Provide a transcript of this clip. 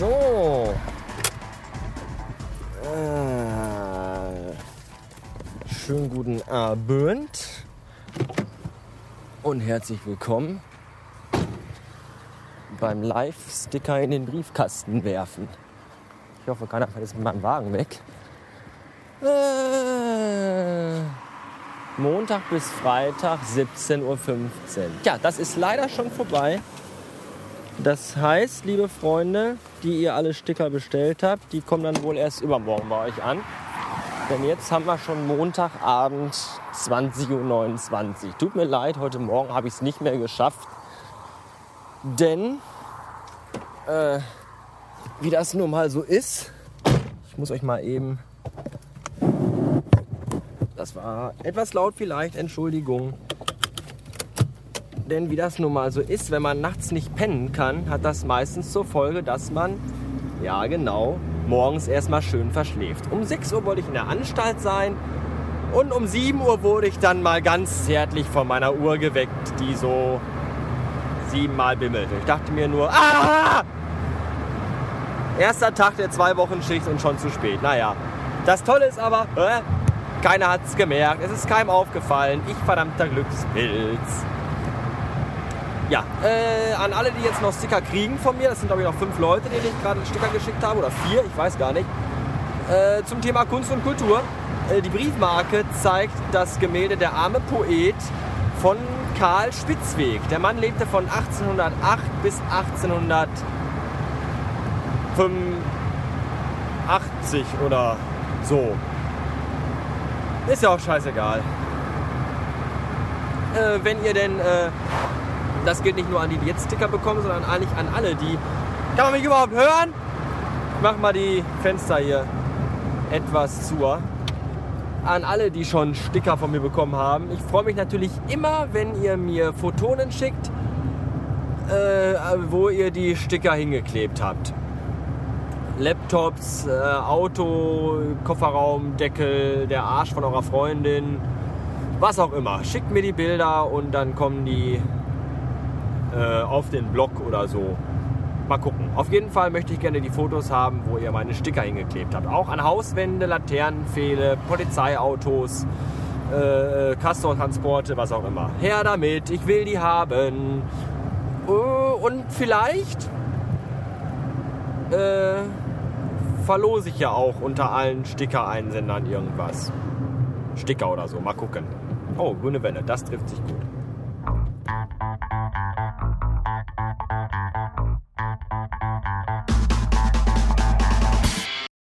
So. Äh, schönen guten Abend und herzlich willkommen beim Live-Sticker in den Briefkasten werfen. Ich hoffe, keiner fährt jetzt mit meinem Wagen weg. Äh, Montag bis Freitag 17.15 Uhr. Ja, das ist leider schon vorbei. Das heißt, liebe Freunde, die ihr alle Sticker bestellt habt, die kommen dann wohl erst übermorgen bei euch an. Denn jetzt haben wir schon Montagabend 20.29 Uhr. Tut mir leid, heute Morgen habe ich es nicht mehr geschafft. Denn, äh, wie das nun mal so ist, ich muss euch mal eben. Das war etwas laut vielleicht, Entschuldigung. Denn wie das nun mal so ist, wenn man nachts nicht pennen kann, hat das meistens zur Folge, dass man, ja genau, morgens erstmal schön verschläft. Um 6 Uhr wollte ich in der Anstalt sein und um 7 Uhr wurde ich dann mal ganz zärtlich von meiner Uhr geweckt, die so siebenmal bimmelte. Ich dachte mir nur, ah! Erster Tag der zwei Wochen Schicht und schon zu spät. Naja, das Tolle ist aber, äh, keiner hat es gemerkt, es ist keinem aufgefallen. Ich verdammter Glückspilz. Ja, äh, an alle, die jetzt noch Sticker kriegen von mir, das sind glaube ich noch fünf Leute, denen ich gerade Sticker geschickt habe, oder vier, ich weiß gar nicht, äh, zum Thema Kunst und Kultur. Äh, die Briefmarke zeigt das Gemälde Der arme Poet von Karl Spitzweg. Der Mann lebte von 1808 bis 1885 oder so. Ist ja auch scheißegal. Äh, wenn ihr denn äh, das gilt nicht nur an die, die jetzt Sticker bekommen, sondern eigentlich an alle, die. Kann man mich überhaupt hören? Ich mach mal die Fenster hier etwas zu. An alle, die schon Sticker von mir bekommen haben. Ich freue mich natürlich immer, wenn ihr mir Photonen schickt, äh, wo ihr die Sticker hingeklebt habt. Laptops, äh, Auto, Kofferraum, Deckel, der Arsch von eurer Freundin, was auch immer. Schickt mir die Bilder und dann kommen die äh, auf den Blog oder so. Mal gucken. Auf jeden Fall möchte ich gerne die Fotos haben, wo ihr meine Sticker hingeklebt habt. Auch an Hauswände, Laternenpfähle, Polizeiautos, äh, Castortransporte, was auch immer. Her damit, ich will die haben. Äh, und vielleicht äh, verlose ich ja auch unter allen Sticker-Einsendern irgendwas. Sticker oder so, mal gucken. Oh, grüne Welle, das trifft sich gut.